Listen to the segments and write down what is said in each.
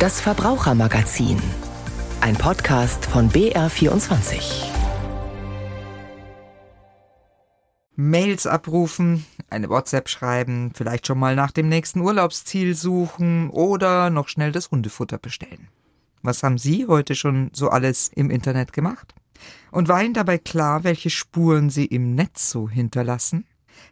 Das Verbrauchermagazin. Ein Podcast von BR24. Mails abrufen, eine WhatsApp schreiben, vielleicht schon mal nach dem nächsten Urlaubsziel suchen oder noch schnell das Hundefutter bestellen. Was haben Sie heute schon so alles im Internet gemacht? Und war Ihnen dabei klar, welche Spuren Sie im Netz so hinterlassen?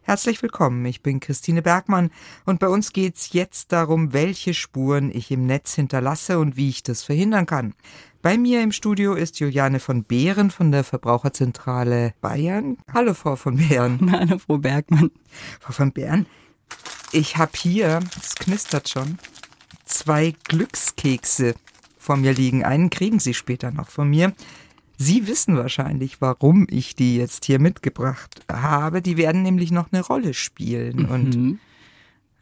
Herzlich willkommen, ich bin Christine Bergmann und bei uns geht's jetzt darum, welche Spuren ich im Netz hinterlasse und wie ich das verhindern kann. Bei mir im Studio ist Juliane von Behren von der Verbraucherzentrale Bayern. Hallo, Frau von Behren. Hallo, Frau Bergmann. Frau von Behren, ich habe hier, es knistert schon, zwei Glückskekse vor mir liegen. Einen kriegen Sie später noch von mir. Sie wissen wahrscheinlich, warum ich die jetzt hier mitgebracht habe. Die werden nämlich noch eine Rolle spielen. Mhm. Und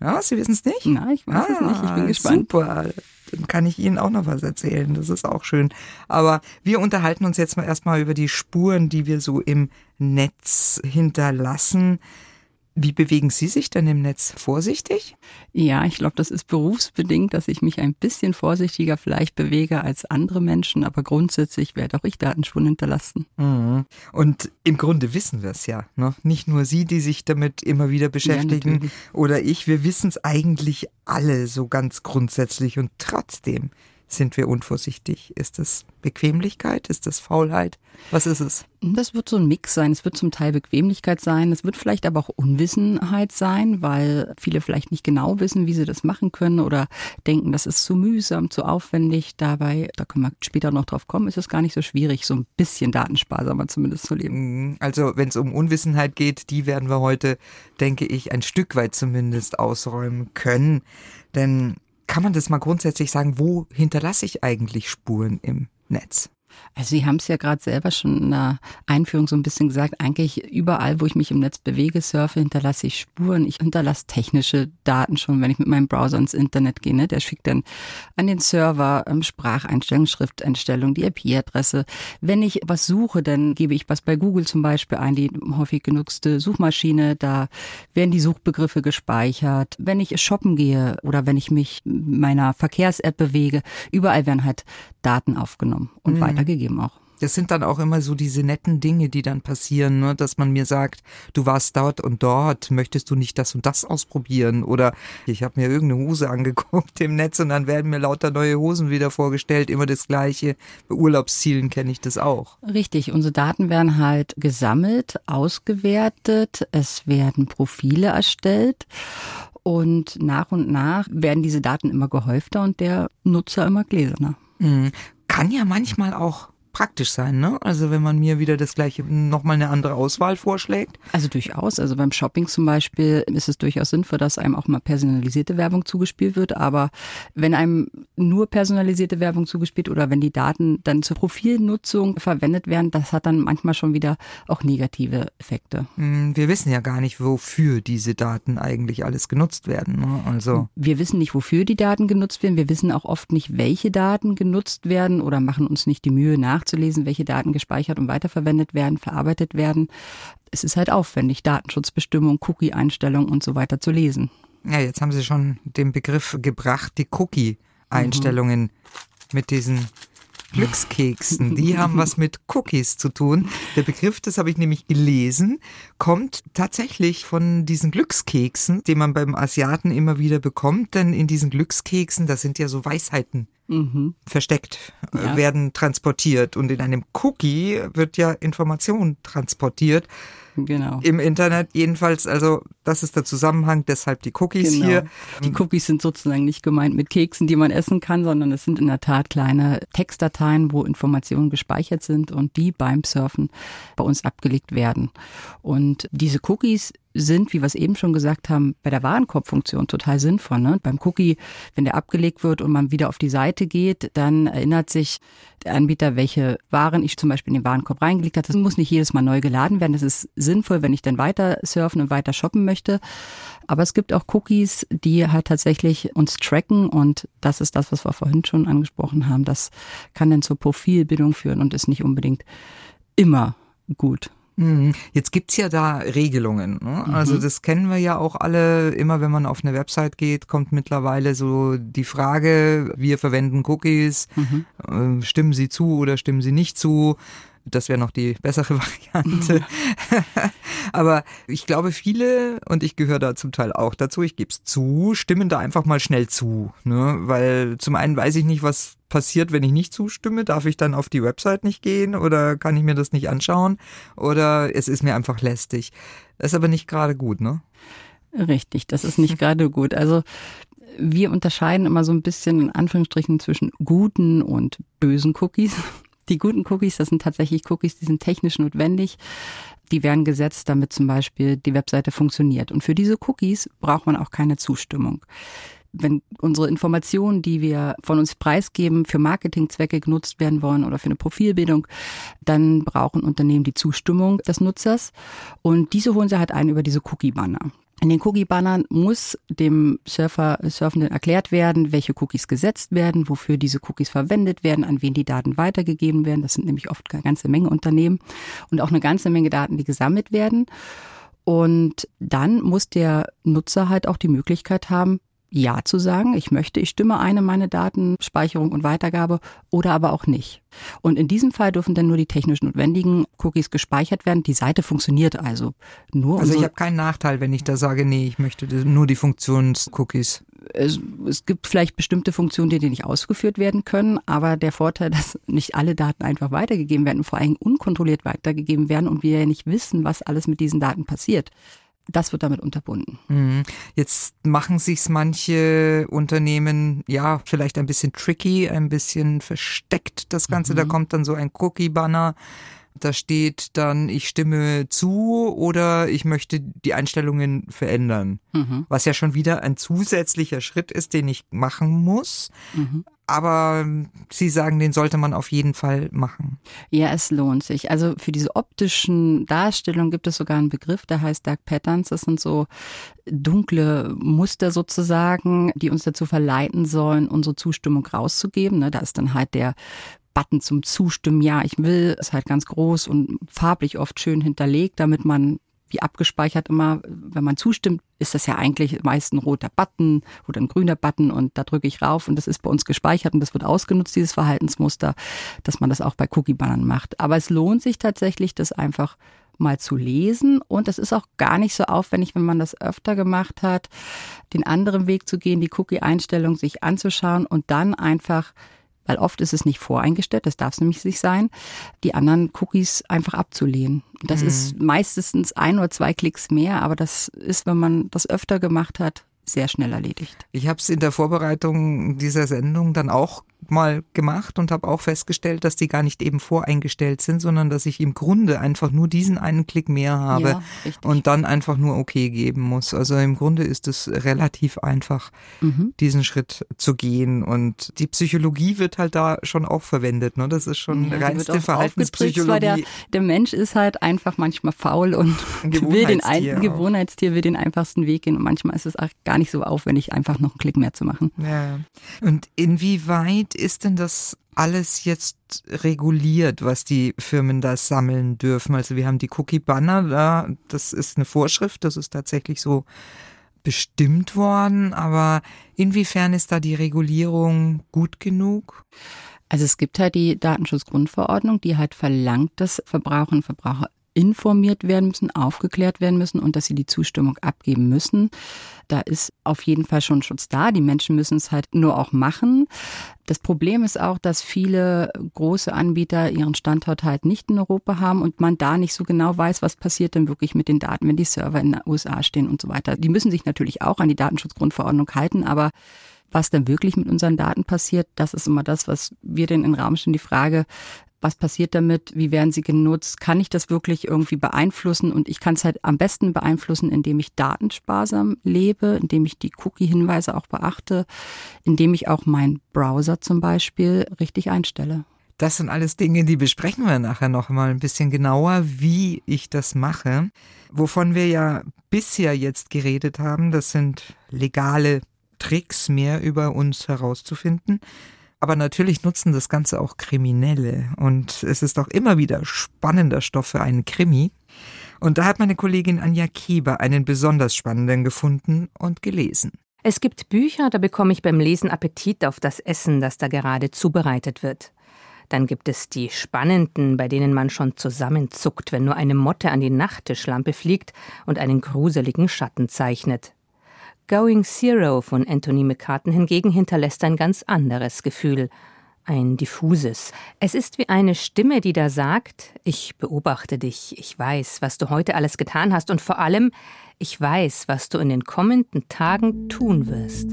ja, Sie wissen es nicht? Nein, ich weiß es nicht. Ich bin gespannt. Super. Dann kann ich Ihnen auch noch was erzählen. Das ist auch schön. Aber wir unterhalten uns jetzt mal erstmal über die Spuren, die wir so im Netz hinterlassen. Wie bewegen Sie sich denn im Netz? Vorsichtig? Ja, ich glaube, das ist berufsbedingt, dass ich mich ein bisschen vorsichtiger vielleicht bewege als andere Menschen, aber grundsätzlich werde auch ich Datenspuren hinterlassen. Mhm. Und im Grunde wissen wir es ja. Ne? Nicht nur Sie, die sich damit immer wieder beschäftigen Ja, oder ich, wir wissen es eigentlich alle so ganz grundsätzlich und trotzdem sind wir unvorsichtig. Ist das Bequemlichkeit? Ist das Faulheit? Was ist es? Das wird so ein Mix sein. Es wird zum Teil Bequemlichkeit sein. Es wird vielleicht aber auch Unwissenheit sein, weil viele vielleicht nicht genau wissen, wie sie das machen können oder denken, das ist zu mühsam, zu aufwendig. Dabei, da können wir später noch drauf kommen, ist es gar nicht so schwierig, so ein bisschen datensparsamer zumindest zu leben. Mhm. Also wenn es um Unwissenheit geht, die werden wir heute, denke ich, ein Stück weit zumindest ausräumen können. Denn kann man das mal grundsätzlich sagen, wo hinterlasse ich eigentlich Spuren im Netz? Also Sie haben es ja gerade selber schon in der Einführung so ein bisschen gesagt, eigentlich überall, wo ich mich im Netz bewege, surfe, hinterlasse ich Spuren. Ich hinterlasse technische Daten schon, wenn ich mit meinem Browser ins Internet gehe. Ne? Der schickt dann an den Server ähm, Spracheinstellungen, Schrifteinstellungen, die IP-Adresse. Wenn ich was suche, dann gebe ich was bei Google zum Beispiel ein, die häufig genutzte Suchmaschine. Da werden die Suchbegriffe gespeichert. Wenn ich shoppen gehe oder wenn ich mich meiner Verkehrs-App bewege, überall werden halt Daten aufgenommen und Mhm. Weitergegeben auch. Das sind dann auch immer so diese netten Dinge, die dann passieren, ne? dass man mir sagt, du warst dort und dort, möchtest du nicht das und das ausprobieren? Oder ich habe mir irgendeine Hose angeguckt im Netz und dann werden mir lauter neue Hosen wieder vorgestellt, immer das gleiche. Bei Urlaubszielen kenne ich das auch. Richtig, unsere Daten werden halt gesammelt, ausgewertet, es werden Profile erstellt und nach und nach werden diese Daten immer gehäufter und der Nutzer immer gläserner. Kann ja manchmal auch praktisch sein, ne? Also wenn man mir wieder das gleiche, nochmal eine andere Auswahl vorschlägt. Also durchaus, also beim Shopping zum Beispiel ist es durchaus sinnvoll, dass einem auch mal personalisierte Werbung zugespielt wird, aber wenn einem nur personalisierte Werbung zugespielt oder wenn die Daten dann zur Profilnutzung verwendet werden, das hat dann manchmal schon wieder auch negative Effekte. Mhm, Wir wissen ja gar nicht, wofür diese Daten eigentlich alles genutzt werden. Ne? Also Wir wissen nicht, wofür die Daten genutzt werden. Wir wissen auch oft nicht, welche Daten genutzt werden oder machen uns nicht die Mühe nachzulesen, welche Daten gespeichert und weiterverwendet werden, verarbeitet werden. Es ist halt aufwendig, Datenschutzbestimmungen, Cookie-Einstellungen und so weiter zu lesen. Ja, jetzt haben Sie schon den Begriff gebracht, die Cookie-Einstellungen mit diesen Glückskeksen. Die haben was mit Cookies zu tun. Der Begriff, das habe ich nämlich gelesen, kommt tatsächlich von diesen Glückskeksen, die man beim Asiaten immer wieder bekommt. Denn in diesen Glückskeksen, da sind ja so Weisheiten Mhm. versteckt, äh, Ja. werden transportiert. Und in einem Cookie wird ja Information transportiert. Genau. Im Internet jedenfalls, also das ist der Zusammenhang, deshalb die Cookies Genau. hier. Die Cookies sind sozusagen nicht gemeint mit Keksen, die man essen kann, sondern es sind in der Tat kleine Textdateien, wo Informationen gespeichert sind und die beim Surfen bei uns abgelegt werden. Und diese Cookies sind, wie wir es eben schon gesagt haben, bei der Warenkorbfunktion total sinnvoll. Ne? Beim Cookie, wenn der abgelegt wird und man wieder auf die Seite geht, dann erinnert sich der Anbieter, welche Waren ich zum Beispiel in den Warenkorb reingelegt habe. Das muss nicht jedes Mal neu geladen werden. Das ist sinnvoll, wenn ich dann weiter surfen und weiter shoppen möchte. Aber es gibt auch Cookies, die halt tatsächlich uns tracken und das ist das, was wir vorhin schon angesprochen haben. Das kann dann zur Profilbildung führen und ist nicht unbedingt immer gut. Mhm. Jetzt gibt's ja da Regelungen. Ne? Also mhm. Also das kennen wir ja auch alle. Immer wenn man auf eine Website geht, kommt mittlerweile so die Frage, wir verwenden Cookies, mhm. äh, stimmen sie zu oder stimmen sie nicht zu? Das wäre noch die bessere Variante. Aber ich glaube, viele, und ich gehöre da zum Teil auch dazu, ich gebe es zu, stimmen da einfach mal schnell zu. Ne? Weil zum einen weiß ich nicht, was passiert, wenn ich nicht zustimme. Darf ich dann auf die Website nicht gehen oder kann ich mir das nicht anschauen? Oder es ist mir einfach lästig. Das ist aber nicht gerade gut, ne? Richtig, das ist nicht gerade gut. Also wir unterscheiden immer so ein bisschen in Anführungsstrichen zwischen guten und bösen Cookies. Die guten Cookies, das sind tatsächlich Cookies, die sind technisch notwendig. Die werden gesetzt, damit zum Beispiel die Webseite funktioniert. Und für diese Cookies braucht man auch keine Zustimmung. Wenn unsere Informationen, die wir von uns preisgeben, für Marketingzwecke genutzt werden wollen oder für eine Profilbildung, dann brauchen Unternehmen die Zustimmung des Nutzers. Und diese holen sie halt ein über diese Cookie-Banner. In den Cookie-Bannern muss dem Surfer, Surfenden erklärt werden, welche Cookies gesetzt werden, wofür diese Cookies verwendet werden, an wen die Daten weitergegeben werden. Das sind nämlich oft eine ganze Menge Unternehmen und auch eine ganze Menge Daten, die gesammelt werden. Und dann muss der Nutzer halt auch die Möglichkeit haben, ja zu sagen, ich möchte, ich stimme eine meine Datenspeicherung und Weitergabe oder aber auch nicht. Und in diesem Fall dürfen dann nur die technisch notwendigen Cookies gespeichert werden. Die Seite funktioniert also nur. Also ich habe keinen Nachteil, wenn ich da sage, nee, ich möchte nur die Funktions-Cookies. Es, es, gibt vielleicht bestimmte Funktionen, die nicht ausgeführt werden können, aber der Vorteil, dass nicht alle Daten einfach weitergegeben werden, vor allem unkontrolliert weitergegeben werden und wir ja nicht wissen, was alles mit diesen Daten passiert das wird damit unterbunden. Mhm. Jetzt machen sich's manche Unternehmen ja vielleicht ein bisschen tricky, ein bisschen versteckt das Ganze. Mhm. Da kommt dann so ein Cookie-Banner. Da steht dann, ich stimme zu oder ich möchte die Einstellungen verändern. Mhm. Was ja schon wieder ein zusätzlicher Schritt ist, den ich machen muss. Mhm aber Sie sagen, den sollte man auf jeden Fall machen. Ja, es lohnt sich. Also für diese optischen Darstellungen gibt es sogar einen Begriff, der heißt Dark Patterns. Das sind so dunkle Muster sozusagen, die uns dazu verleiten sollen, unsere Zustimmung rauszugeben. Ne, da ist dann halt der Button zum Zustimmen, ja, ich will, ist halt ganz groß und farblich oft schön hinterlegt, damit man wie abgespeichert immer, wenn man zustimmt, ist das ja eigentlich meist ein roter Button oder ein grüner Button und da drücke ich rauf und das ist bei uns gespeichert und das wird ausgenutzt, dieses Verhaltensmuster, dass man das auch bei Cookie-Bannern macht. Aber es lohnt sich tatsächlich, das einfach mal zu lesen und es ist auch gar nicht so aufwendig, wenn man das öfter gemacht hat, den anderen Weg zu gehen, die Cookie-Einstellung sich anzuschauen und dann einfach weil oft ist es nicht voreingestellt, das darf es nämlich nicht sein, die anderen Cookies einfach abzulehnen. Das mhm. ist meistens ein oder zwei Klicks mehr, aber das ist, wenn man das öfter gemacht hat, sehr schnell erledigt. Ich habe es in der Vorbereitung dieser Sendung dann auch mal gemacht und habe auch festgestellt, dass die gar nicht eben voreingestellt sind, sondern dass ich im Grunde einfach nur diesen einen Klick mehr habe ja, und dann einfach nur OK geben muss. Also im Grunde ist es relativ einfach, mhm. diesen Schritt zu gehen. Und die Psychologie wird halt da schon auch verwendet. Ne? Das ist schon ja, reinste Verhaltenspsychologie. Weil der, der Mensch ist halt einfach manchmal faul und will den ein, Gewohnheitstier will den einfachsten Weg gehen. Und manchmal ist es auch gar nicht so aufwendig, einfach noch einen Klick mehr zu machen. Ja. Und inwieweit ist denn das alles jetzt reguliert, was die Firmen da sammeln dürfen? Also wir haben die Cookie-Banner, da, das ist eine Vorschrift, das ist tatsächlich so bestimmt worden, aber inwiefern ist da die Regulierung gut genug? Also es gibt halt die Datenschutzgrundverordnung, die halt verlangt, dass Verbraucherinnen und Verbraucher informiert werden müssen, aufgeklärt werden müssen und dass sie die Zustimmung abgeben müssen. Da ist auf jeden Fall schon Schutz da. Die Menschen müssen es halt nur auch machen. Das Problem ist auch, dass viele große Anbieter ihren Standort halt nicht in Europa haben und man da nicht so genau weiß, was passiert denn wirklich mit den Daten, wenn die Server in den USA stehen und so weiter. Die müssen sich natürlich auch an die Datenschutzgrundverordnung halten, aber was dann wirklich mit unseren Daten passiert, das ist immer das, was wir denn in Raum stellen, die Frage, was passiert damit, wie werden sie genutzt, kann ich das wirklich irgendwie beeinflussen und ich kann es halt am besten beeinflussen, indem ich datensparsam lebe, indem ich die Cookie-Hinweise auch beachte, indem ich auch meinen Browser zum Beispiel richtig einstelle. Das sind alles Dinge, die besprechen wir nachher noch mal ein bisschen genauer, wie ich das mache. Wovon wir ja bisher jetzt geredet haben, das sind legale Tricks, mehr über uns herauszufinden. Aber natürlich nutzen das Ganze auch Kriminelle. Und es ist auch immer wieder spannender Stoff für einen Krimi. Und da hat meine Kollegin Anja Kieber einen besonders spannenden gefunden und gelesen. Es gibt Bücher, da bekomme ich beim Lesen Appetit auf das Essen, das da gerade zubereitet wird. Dann gibt es die spannenden, bei denen man schon zusammenzuckt, wenn nur eine Motte an die Nachttischlampe fliegt und einen gruseligen Schatten zeichnet. Going Zero von Anthony McCartan hingegen hinterlässt ein ganz anderes Gefühl, ein diffuses. Es ist wie eine Stimme, die da sagt, ich beobachte dich, ich weiß, was du heute alles getan hast und vor allem, ich weiß, was du in den kommenden Tagen tun wirst.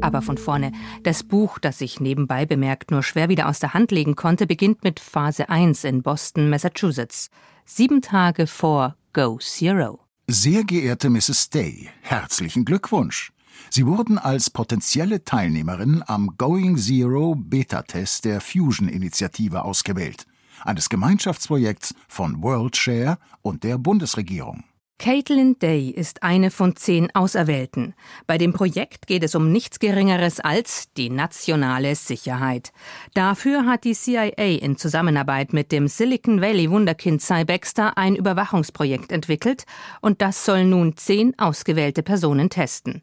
Aber von vorne. Das Buch, das ich nebenbei bemerkt nur schwer wieder aus der Hand legen konnte, beginnt mit Phase 1 in Boston, Massachusetts. Sieben Tage vor Go Zero. Sehr geehrte Mrs. Day, herzlichen Glückwunsch. Sie wurden als potenzielle Teilnehmerin am Going Zero Beta-Test der Fusion-Initiative ausgewählt, eines Gemeinschaftsprojekts von WorldShare und der Bundesregierung. Caitlin Day ist eine von zehn Auserwählten. Bei dem Projekt geht es um nichts Geringeres als die nationale Sicherheit. Dafür hat die CIA in Zusammenarbeit mit dem Silicon Valley Wunderkind Cy Baxter ein Überwachungsprojekt entwickelt und das soll nun zehn ausgewählte Personen testen.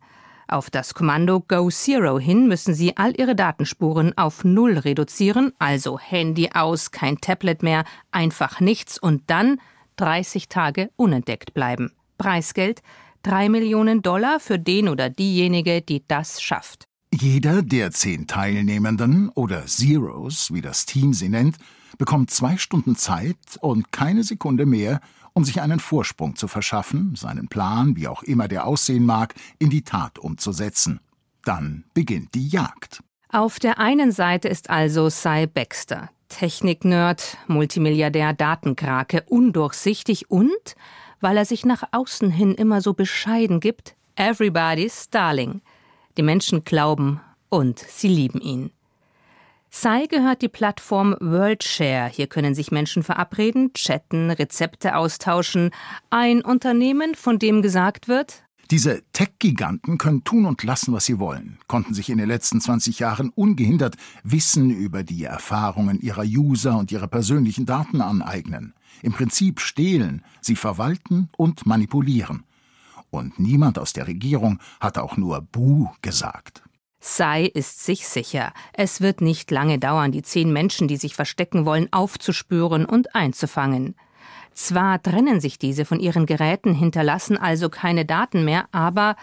Auf das Kommando Go Zero hin müssen sie all ihre Datenspuren auf Null reduzieren, also Handy aus, kein Tablet mehr, einfach nichts und dann 30 Tage unentdeckt bleiben. Preisgeld 3 Millionen Dollar für den oder diejenige, die das schafft. Jeder der zehn Teilnehmenden oder Zeros, wie das Team sie nennt, bekommt zwei Stunden Zeit und keine Sekunde mehr, um sich einen Vorsprung zu verschaffen, seinen Plan, wie auch immer der aussehen mag, in die Tat umzusetzen. Dann beginnt die Jagd. Auf der einen Seite ist also Cy Baxter, Techniknerd, Multimilliardär, Datenkrake, undurchsichtig und, weil er sich nach außen hin immer so bescheiden gibt, everybody's darling. Die Menschen glauben und sie lieben ihn. Sai gehört die Plattform WorldShare. Hier können sich Menschen verabreden, chatten, Rezepte austauschen. Ein Unternehmen, von dem gesagt wird, diese Tech-Giganten können tun und lassen, was sie wollen, konnten sich in den letzten 20 Jahren ungehindert Wissen über die Erfahrungen ihrer User und ihre persönlichen Daten aneignen. Im Prinzip stehlen, sie verwalten und manipulieren. Und niemand aus der Regierung hat auch nur Buh gesagt. Sai ist sich sicher, es wird nicht lange dauern, die zehn Menschen, die sich verstecken wollen, aufzuspüren und einzufangen. Zwar trennen sich diese von ihren Geräten, hinterlassen also keine Daten mehr, aber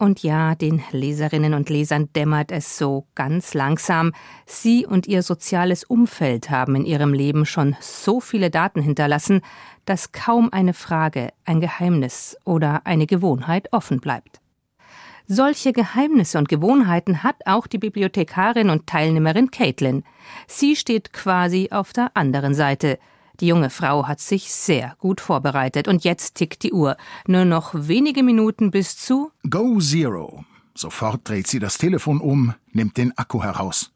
und ja, den Leserinnen und Lesern dämmert es so ganz langsam. Sie und ihr soziales Umfeld haben in ihrem Leben schon so viele Daten hinterlassen, dass kaum eine Frage, ein Geheimnis oder eine Gewohnheit offen bleibt. Solche Geheimnisse und Gewohnheiten hat auch die Bibliothekarin und Teilnehmerin Caitlin. Sie steht quasi auf der anderen Seite. Die junge Frau hat sich sehr gut vorbereitet und jetzt tickt die Uhr. Nur noch wenige Minuten bis zu Go Zero. Sofort dreht sie das Telefon um, nimmt den Akku heraus.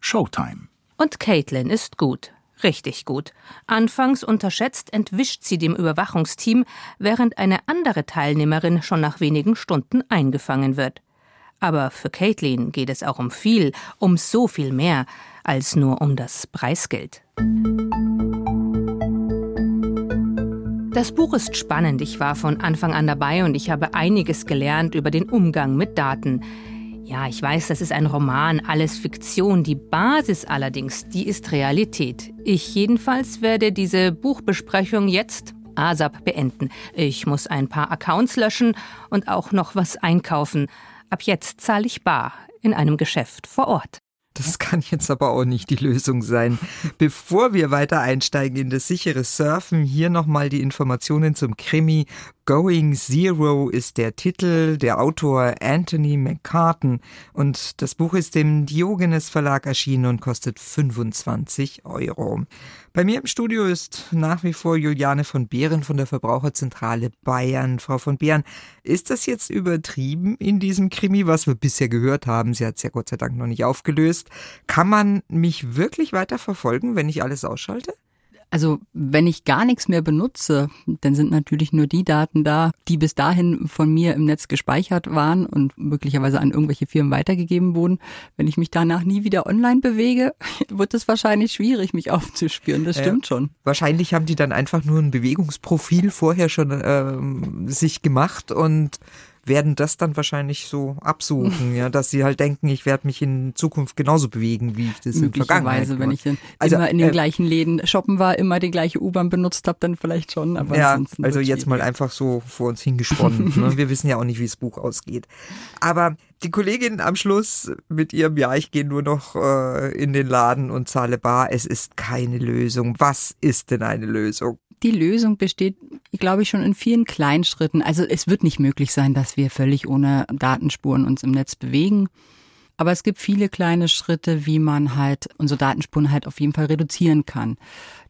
Showtime. Und Caitlin ist gut. Richtig gut. Anfangs unterschätzt entwischt sie dem Überwachungsteam, während eine andere Teilnehmerin schon nach wenigen Stunden eingefangen wird. Aber für Caitlin geht es auch um viel, um so viel mehr als nur um das Preisgeld. Das Buch ist spannend. Ich war von Anfang an dabei und ich habe einiges gelernt über den Umgang mit Daten. Ja, ich weiß, das ist ein Roman, alles Fiktion. Die Basis allerdings, die ist Realität. Ich jedenfalls werde diese Buchbesprechung jetzt ASAP beenden. Ich muss ein paar Accounts löschen und auch noch was einkaufen. Ab jetzt zahle ich bar in einem Geschäft vor Ort. Das kann jetzt aber auch nicht die Lösung sein. Bevor wir weiter einsteigen in das sichere Surfen, hier nochmal die Informationen zum Krimi Going Zero ist der Titel, der Autor Anthony McCartan und das Buch ist im Diogenes Verlag erschienen und kostet 25 Euro. Bei mir im Studio ist nach wie vor Juliane von Behren von der Verbraucherzentrale Bayern. Frau von Behren, ist das jetzt übertrieben in diesem Krimi, was wir bisher gehört haben? Sie hat es ja Gott sei Dank noch nicht aufgelöst. Kann man mich wirklich weiter verfolgen, wenn ich alles ausschalte? Also wenn ich gar nichts mehr benutze, dann sind natürlich nur die Daten da, die bis dahin von mir im Netz gespeichert waren und möglicherweise an irgendwelche Firmen weitergegeben wurden. Wenn ich mich danach nie wieder online bewege, wird es wahrscheinlich schwierig, mich aufzuspüren. Das stimmt äh, schon. Wahrscheinlich haben die dann einfach nur ein Bewegungsprofil vorher schon ähm, sich gemacht und werden das dann wahrscheinlich so absuchen, ja, dass sie halt denken, ich werde mich in Zukunft genauso bewegen, wie ich das in der Vergangenheit Möglicherweise, wenn ich dann also, immer in den äh, gleichen Läden shoppen war, immer die gleiche U-Bahn benutzt habe, dann vielleicht schon. Aber ja, also jetzt mal einfach so vor uns hingesponnen. ne? Wir wissen ja auch nicht, wie das Buch ausgeht. Aber die Kollegin am Schluss mit ihrem Ja, ich gehe nur noch äh, in den Laden und zahle bar. Es ist keine Lösung. Was ist denn eine Lösung? Die Lösung besteht, glaube ich, schon in vielen kleinen Schritten. Also es wird nicht möglich sein, dass wir völlig ohne Datenspuren uns im Netz bewegen. Aber es gibt viele kleine Schritte, wie man halt unsere Datenspuren halt auf jeden Fall reduzieren kann.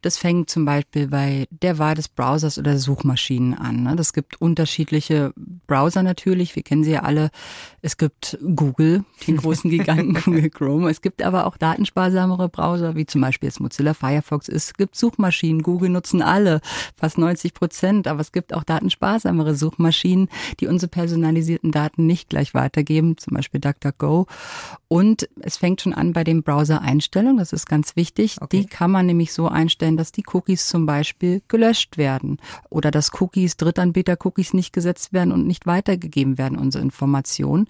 Das fängt zum Beispiel bei der Wahl des Browsers oder Suchmaschinen an. Ne? Das gibt unterschiedliche Browser natürlich. Wir kennen sie ja alle. Es gibt Google, den großen Giganten Google Chrome. Es gibt aber auch datensparsamere Browser, wie zum Beispiel jetzt Mozilla Firefox. Es gibt Suchmaschinen. Google nutzen alle, fast 90 Prozent. Aber es gibt auch datensparsamere Suchmaschinen, die unsere personalisierten Daten nicht gleich weitergeben, zum Beispiel DuckDuckGo. Und es fängt schon an bei den Browser-Einstellungen. Das ist ganz wichtig. Okay. Die kann man nämlich so einstellen, dass die Cookies zum Beispiel gelöscht werden oder dass Cookies, Drittanbieter-Cookies nicht gesetzt werden und nicht weitergegeben werden, unsere Informationen.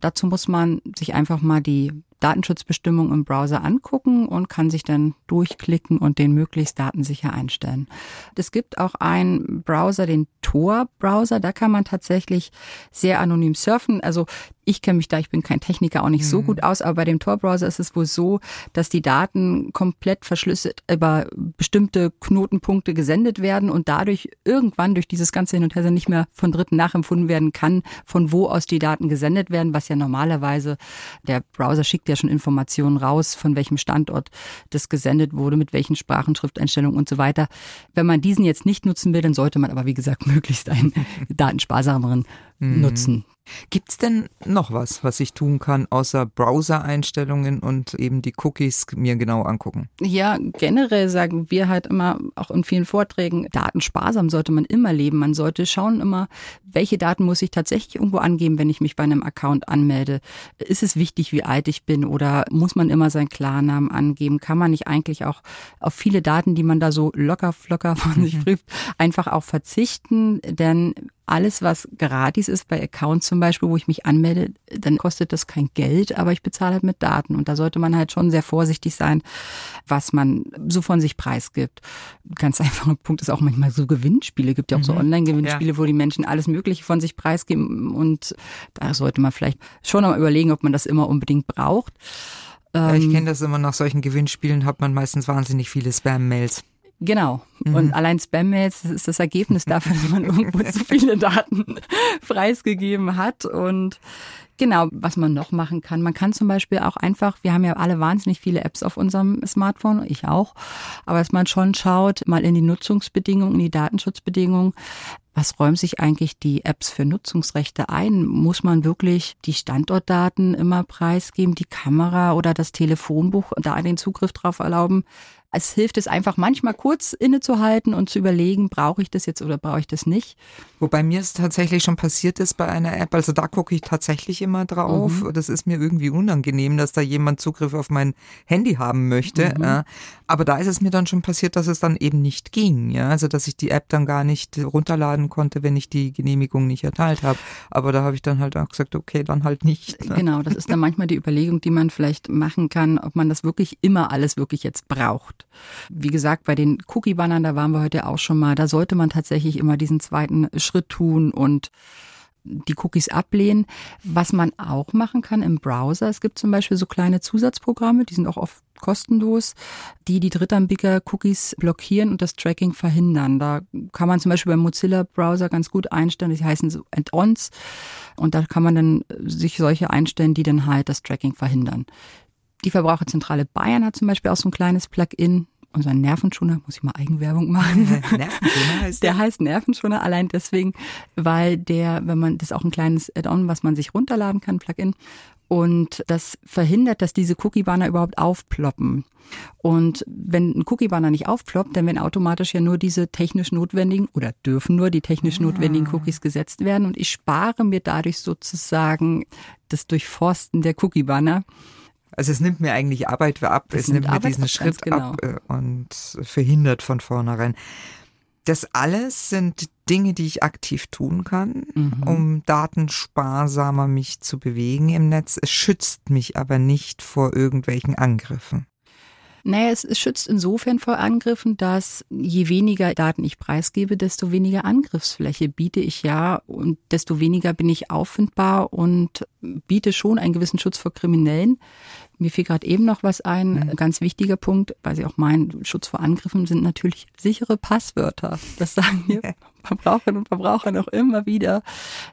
Dazu muss man sich einfach mal die Datenschutzbestimmungen im Browser angucken und kann sich dann durchklicken und den möglichst datensicher einstellen. Es gibt auch einen Browser, den Tor-Browser, da kann man tatsächlich sehr anonym surfen. Also ich kenne mich da, ich bin kein Techniker, auch nicht so mhm. gut aus, aber bei dem Tor-Browser ist es wohl so, dass die Daten komplett verschlüsselt über bestimmte Knotenpunkte gesendet werden und dadurch irgendwann durch dieses ganze Hin und Her nicht mehr von Dritten nachempfunden werden kann, von wo aus die Daten gesendet werden, was ja normalerweise der Browser schickt ja schon Informationen raus, von welchem Standort das gesendet wurde, mit welchen Sprachen, Schrifteinstellungen und so weiter. Wenn man diesen jetzt nicht nutzen will, dann sollte man aber, wie gesagt, möglichst einen datensparsameren mhm. nutzen. Gibt's denn noch was, was ich tun kann, außer Browser-Einstellungen und eben die Cookies mir genau angucken? Ja, generell sagen wir halt immer, auch in vielen Vorträgen, datensparsam sollte man immer leben. Man sollte schauen immer, welche Daten muss ich tatsächlich irgendwo angeben, wenn ich mich bei einem Account anmelde. Ist es wichtig, wie alt ich bin oder muss man immer seinen Klarnamen angeben? Kann man nicht eigentlich auch auf viele Daten, die man da so locker flocker von sich prüft, einfach auch verzichten? Denn alles, was gratis ist bei Accounts zum Beispiel, wo ich mich anmelde, dann kostet das kein Geld, aber ich bezahle halt mit Daten. Und da sollte man halt schon sehr vorsichtig sein, was man so von sich preisgibt. Ganz einfacher Punkt ist auch manchmal so Gewinnspiele. Es gibt ja auch mhm. so Online-Gewinnspiele, ja. wo die Menschen alles Mögliche von sich preisgeben. Und da sollte man vielleicht schon mal überlegen, ob man das immer unbedingt braucht. Ja, ich ähm, kenne das immer nach solchen Gewinnspielen, hat man meistens wahnsinnig viele Spam-Mails. Genau. Mhm. Und allein Spam-Mails ist das Ergebnis dafür, dass man irgendwo zu viele Daten preisgegeben hat. Und genau, was man noch machen kann. Man kann zum Beispiel auch einfach, wir haben ja alle wahnsinnig viele Apps auf unserem Smartphone, ich auch, aber dass man schon schaut, mal in die Nutzungsbedingungen, in die Datenschutzbedingungen, was räumen sich eigentlich die Apps für Nutzungsrechte ein? Muss man wirklich die Standortdaten immer preisgeben, die Kamera oder das Telefonbuch und da den Zugriff drauf erlauben? Es hilft es einfach manchmal kurz innezuhalten und zu überlegen, brauche ich das jetzt oder brauche ich das nicht. Wobei mir es tatsächlich schon passiert ist bei einer App, also da gucke ich tatsächlich immer drauf. Mhm. Das ist mir irgendwie unangenehm, dass da jemand Zugriff auf mein Handy haben möchte. Mhm. Aber da ist es mir dann schon passiert, dass es dann eben nicht ging. Ja? Also dass ich die App dann gar nicht runterladen konnte, wenn ich die Genehmigung nicht erteilt habe. Aber da habe ich dann halt auch gesagt, okay, dann halt nicht. Ne? Genau, das ist dann manchmal die Überlegung, die man vielleicht machen kann, ob man das wirklich immer alles wirklich jetzt braucht. Wie gesagt, bei den Cookie-Bannern, da waren wir heute auch schon mal, da sollte man tatsächlich immer diesen zweiten Schritt tun und die Cookies ablehnen. Was man auch machen kann im Browser, es gibt zum Beispiel so kleine Zusatzprogramme, die sind auch oft kostenlos, die die Drittanbieter-Cookies blockieren und das Tracking verhindern. Da kann man zum Beispiel beim Mozilla-Browser ganz gut einstellen, die heißen so Add-ons und da kann man dann sich solche einstellen, die dann halt das Tracking verhindern. Die Verbraucherzentrale Bayern hat zum Beispiel auch so ein kleines Plugin, unser Nervenschoner, muss ich mal Eigenwerbung machen. Nervenschoner heißt der? Der heißt Nervenschoner allein deswegen, weil der, wenn man, das ist auch ein kleines Add-on, was man sich runterladen kann, Plugin. Und das verhindert, dass diese Cookie-Banner überhaupt aufploppen. Und wenn ein Cookie-Banner nicht aufploppt, dann werden automatisch ja nur diese technisch notwendigen oder dürfen nur die technisch notwendigen Cookies gesetzt werden. Und ich spare mir dadurch sozusagen das Durchforsten der Cookie-Banner. Also es nimmt mir eigentlich Arbeit ab, Das es nimmt, nimmt mir diesen ab, Schritt ganz ab äh, und verhindert von vornherein. Das alles sind Dinge, die ich aktiv tun kann, Mhm. um datensparsamer mich zu bewegen im Netz. Es schützt mich aber nicht vor irgendwelchen Angriffen. Naja, es, es schützt insofern vor Angriffen, dass je weniger Daten ich preisgebe, desto weniger Angriffsfläche biete ich ja und desto weniger bin ich auffindbar und biete schon einen gewissen Schutz vor Kriminellen. Mir fiel gerade eben noch was ein, ein ganz wichtiger Punkt, weil Sie auch meinen, Schutz vor Angriffen sind natürlich sichere Passwörter. Das sagen wir Verbraucherinnen und Verbraucher noch immer wieder,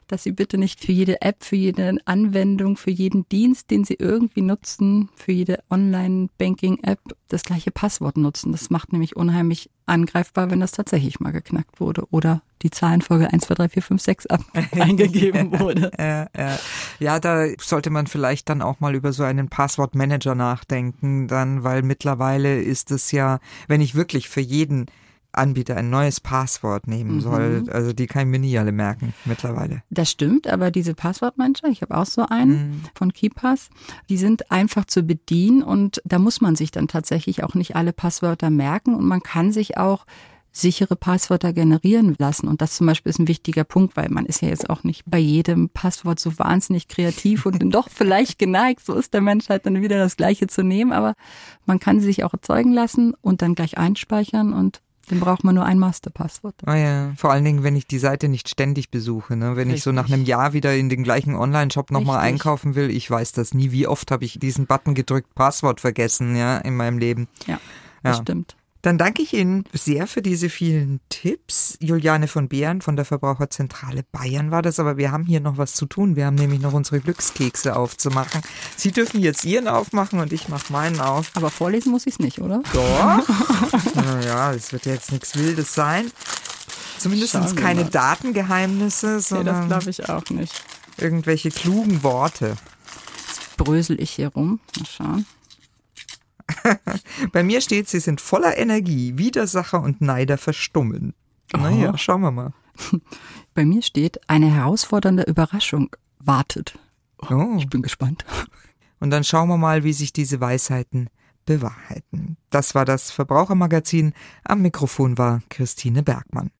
dass sie bitte nicht für jede App, für jede Anwendung, für jeden Dienst, den sie irgendwie nutzen, für jede Online-Banking-App das gleiche Passwort nutzen. Das macht nämlich unheimlich angreifbar, wenn das tatsächlich mal geknackt wurde oder die Zahlenfolge 1, 2, 3, 4, 5, 6 ab eingegeben wurde. Äh, äh, ja, da sollte man vielleicht dann auch mal über so einen Passwortmanager nachdenken, dann, weil mittlerweile ist es ja, wenn ich wirklich für jeden Anbieter ein neues Passwort nehmen Mhm. soll, also die kann ich mir nie alle merken mittlerweile. Das stimmt, aber diese Passwortmanager, ich habe auch so einen von KeyPass, die sind einfach zu bedienen und da muss man sich dann tatsächlich auch nicht alle Passwörter merken und man kann sich auch sichere Passwörter generieren lassen. Und das zum Beispiel ist ein wichtiger Punkt, weil man ist ja jetzt auch nicht bei jedem Passwort so wahnsinnig kreativ und doch vielleicht geneigt, so ist der Mensch halt dann wieder das Gleiche zu nehmen. Aber man kann sie sich auch erzeugen lassen und dann gleich einspeichern und dann braucht man nur ein Masterpasswort. Ah ja, vor allen Dingen, wenn ich die Seite nicht ständig besuche, ne? wenn ich so nach Richtig. einem Jahr wieder in den gleichen Online-Shop nochmal Richtig. einkaufen will, ich weiß das nie, wie oft habe ich diesen Button gedrückt, Passwort vergessen, ja, in meinem Leben. Ja, das Ja. stimmt. Dann danke ich Ihnen sehr für diese vielen Tipps. Juliane von Beeren von der Verbraucherzentrale Bayern war das, aber wir haben hier noch was zu tun. Wir haben nämlich noch unsere Glückskekse aufzumachen. Sie dürfen jetzt Ihren aufmachen und ich mache meinen auf. Aber vorlesen muss ich es nicht, oder? Doch. naja, es wird jetzt nichts Wildes sein. Zumindest keine mal. Datengeheimnisse, sondern ich auch nicht. irgendwelche klugen Worte. Brösel ich hier rum. Mal schauen. Bei mir steht, Sie sind voller Energie. Widersacher und Neider verstummen. Naja, schauen wir mal. Bei mir steht, eine herausfordernde Überraschung wartet. Oh. Ich bin gespannt. Und dann schauen wir mal, wie sich diese Weisheiten bewahrheiten. Das war das Verbrauchermagazin. Am Mikrofon war Christine Bergmann.